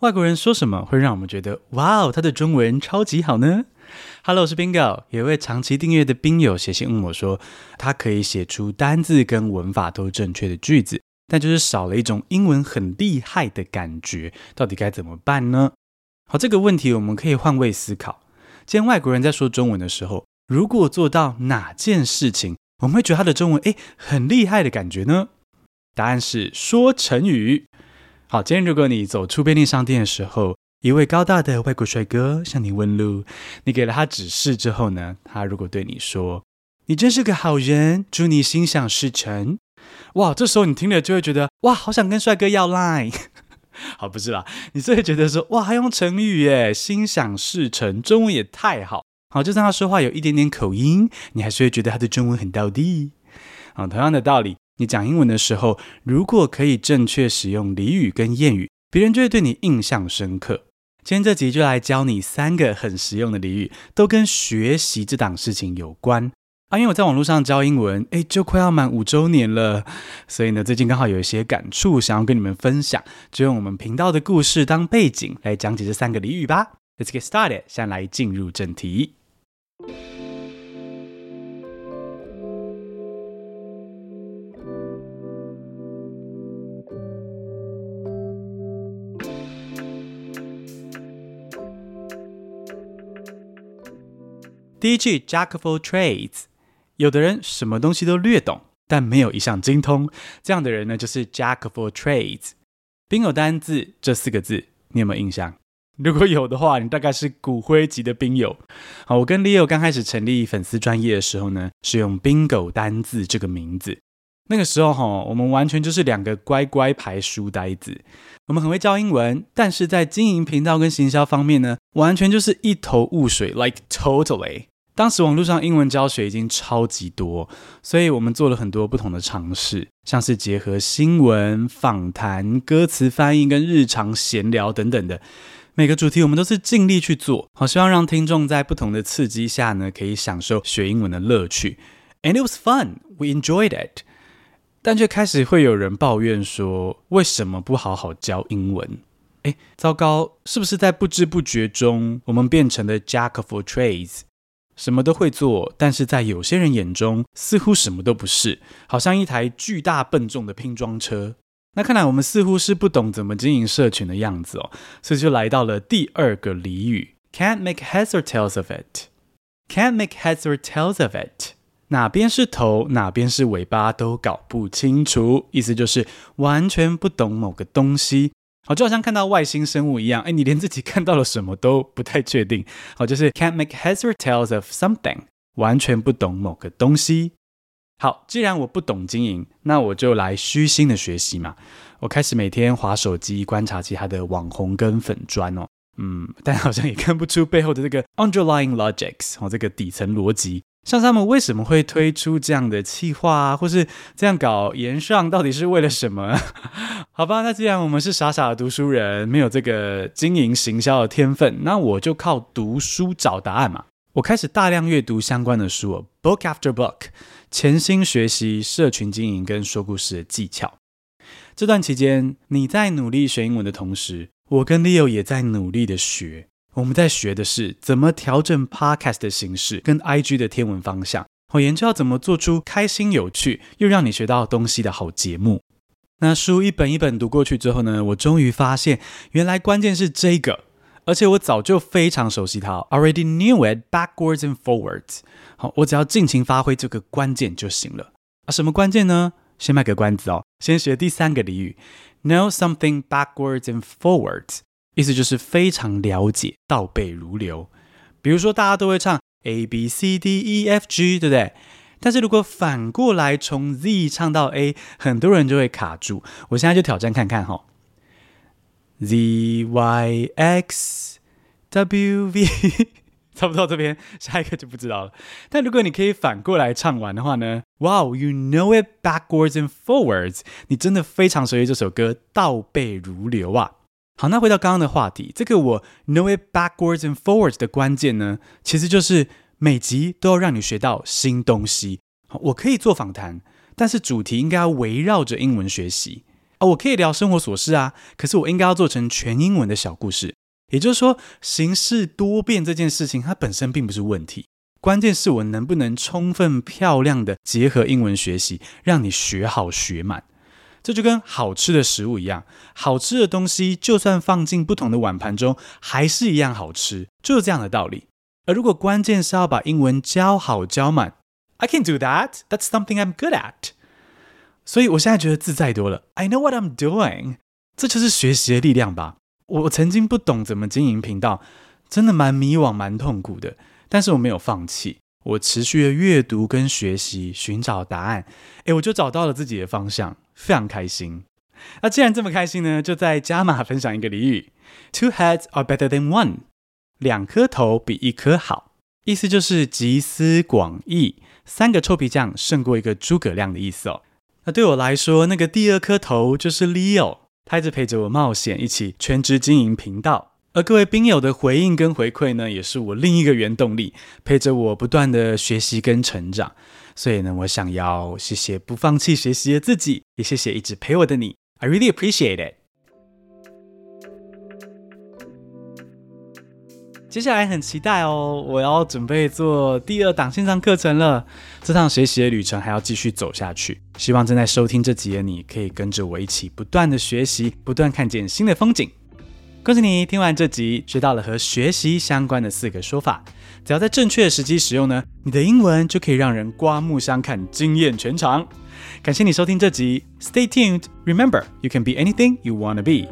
外国人说什么会让我们觉得哇哦，他的中文超级好呢？Hello，我是 Bingo，有一位长期订阅的宾友写信问我说，他可以写出单字跟文法都正确的句子，但就是少了一种英文很厉害的感觉，到底该怎么办呢？好，这个问题我们可以换位思考。今天外国人在说中文的时候，如果做到哪件事情，我们会觉得他的中文诶很厉害的感觉呢？答案是说成语。好，今天如果你走出便利商店的时候，一位高大的外国帅哥向你问路，你给了他指示之后呢，他如果对你说：“你真是个好人，祝你心想事成。”哇，这时候你听了就会觉得哇，好想跟帅哥要 line。好，不是啦，你就会觉得说哇，还用成语耶，心想事成，中文也太好。好，就算他说话有一点点口音，你还是会觉得他的中文很道地。好，同样的道理。你讲英文的时候，如果可以正确使用俚语跟谚语，别人就会对你印象深刻。今天这集就来教你三个很实用的俚语，都跟学习这档事情有关啊。因为我在网络上教英文，诶，就快要满五周年了，所以呢，最近刚好有一些感触，想要跟你们分享，就用我们频道的故事当背景来讲解这三个俚语吧。Let's get started，先来进入正题。第一句 Jack of all trades，有的人什么东西都略懂，但没有一项精通。这样的人呢，就是 Jack of all trades。宾友单字这四个字，你有没有印象？如果有的话，你大概是骨灰级的宾友。好，我跟 Leo 刚开始成立粉丝专业的时候呢，是用 Bingo 单字这个名字。那个时候哈，我们完全就是两个乖乖牌书呆子。我们很会教英文，但是在经营频道跟行销方面呢，完全就是一头雾水，like totally。当时网络上英文教学已经超级多，所以我们做了很多不同的尝试，像是结合新闻、访谈、歌词翻译跟日常闲聊等等的每个主题，我们都是尽力去做，好希望让听众在不同的刺激下呢，可以享受学英文的乐趣。And it was fun, we enjoyed it。但却开始会有人抱怨说，为什么不好好教英文？哎，糟糕，是不是在不知不觉中，我们变成了 Jack of all trades？什么都会做，但是在有些人眼中，似乎什么都不是，好像一台巨大笨重的拼装车。那看来我们似乎是不懂怎么经营社群的样子哦，所以就来到了第二个俚语：Can't make heads or tails of it。Can't make heads or tails of it，哪边是头，哪边是尾巴都搞不清楚，意思就是完全不懂某个东西。好，就好像看到外星生物一样，哎，你连自己看到了什么都不太确定。好，就是 can't make heads or tails of something，完全不懂某个东西。好，既然我不懂经营，那我就来虚心的学习嘛。我开始每天划手机，观察其他的网红跟粉砖哦，嗯，但好像也看不出背后的这个 underlying logics，哦，这个底层逻辑。像他们为什么会推出这样的企划啊，或是这样搞炎上，到底是为了什么？好吧，那既然我们是傻傻的读书人，没有这个经营行销的天分，那我就靠读书找答案嘛。我开始大量阅读相关的书，book after book，潜心学习社群经营跟说故事的技巧。这段期间，你在努力学英文的同时，我跟 Leo 也在努力的学。我们在学的是怎么调整 Podcast 的形式跟 IG 的天文方向，我研究要怎么做出开心、有趣又让你学到东西的好节目。那书一本一本读过去之后呢，我终于发现原来关键是这个，而且我早就非常熟悉它，already knew it backwards and forwards。好，我只要尽情发挥这个关键就行了。啊，什么关键呢？先卖个关子哦，先学第三个俚语，know something backwards and forwards。意思就是非常了解，倒背如流。比如说，大家都会唱 A B C D E F G，对不对？但是如果反过来从 Z 唱到 A，很多人就会卡住。我现在就挑战看看哈，Z Y X W V，差不多这边，下一个就不知道了。但如果你可以反过来唱完的话呢？Wow，you know it backwards and forwards，你真的非常熟悉这首歌，倒背如流啊！好，那回到刚刚的话题，这个我 know it backwards and forwards 的关键呢，其实就是每集都要让你学到新东西。我可以做访谈，但是主题应该要围绕着英文学习。哦，我可以聊生活琐事啊，可是我应该要做成全英文的小故事。也就是说，形式多变这件事情，它本身并不是问题，关键是我能不能充分漂亮的结合英文学习，让你学好学满。这就跟好吃的食物一样，好吃的东西就算放进不同的碗盘中，还是一样好吃，就是这样的道理。而如果关键是要把英文教好教满，I can do that. That's something I'm good at. 所以我现在觉得自在多了。I know what I'm doing. 这就是学习的力量吧。我曾经不懂怎么经营频道，真的蛮迷惘、蛮痛苦的。但是我没有放弃，我持续的阅读跟学习，寻找答案。诶，我就找到了自己的方向。非常开心。那既然这么开心呢，就再加码分享一个俚语：Two heads are better than one。两颗头比一颗好，意思就是集思广益，三个臭皮匠胜过一个诸葛亮的意思哦。那对我来说，那个第二颗头就是 Leo，他一直陪着我冒险，一起全职经营频道。而各位宾友的回应跟回馈呢，也是我另一个原动力，陪着我不断的学习跟成长。所以呢，我想要谢谢不放弃学习的自己，也谢谢一直陪我的你。I really appreciate it。接下来很期待哦，我要准备做第二档线上课程了。这趟学习的旅程还要继续走下去。希望正在收听这集的你，可以跟着我一起不断的学习，不断看见新的风景。恭喜你听完这集，学到了和学习相关的四个说法。只要在正确的时机使用呢，你的英文就可以让人刮目相看，惊艳全场。感谢你收听这集，Stay tuned. Remember, you can be anything you wanna be.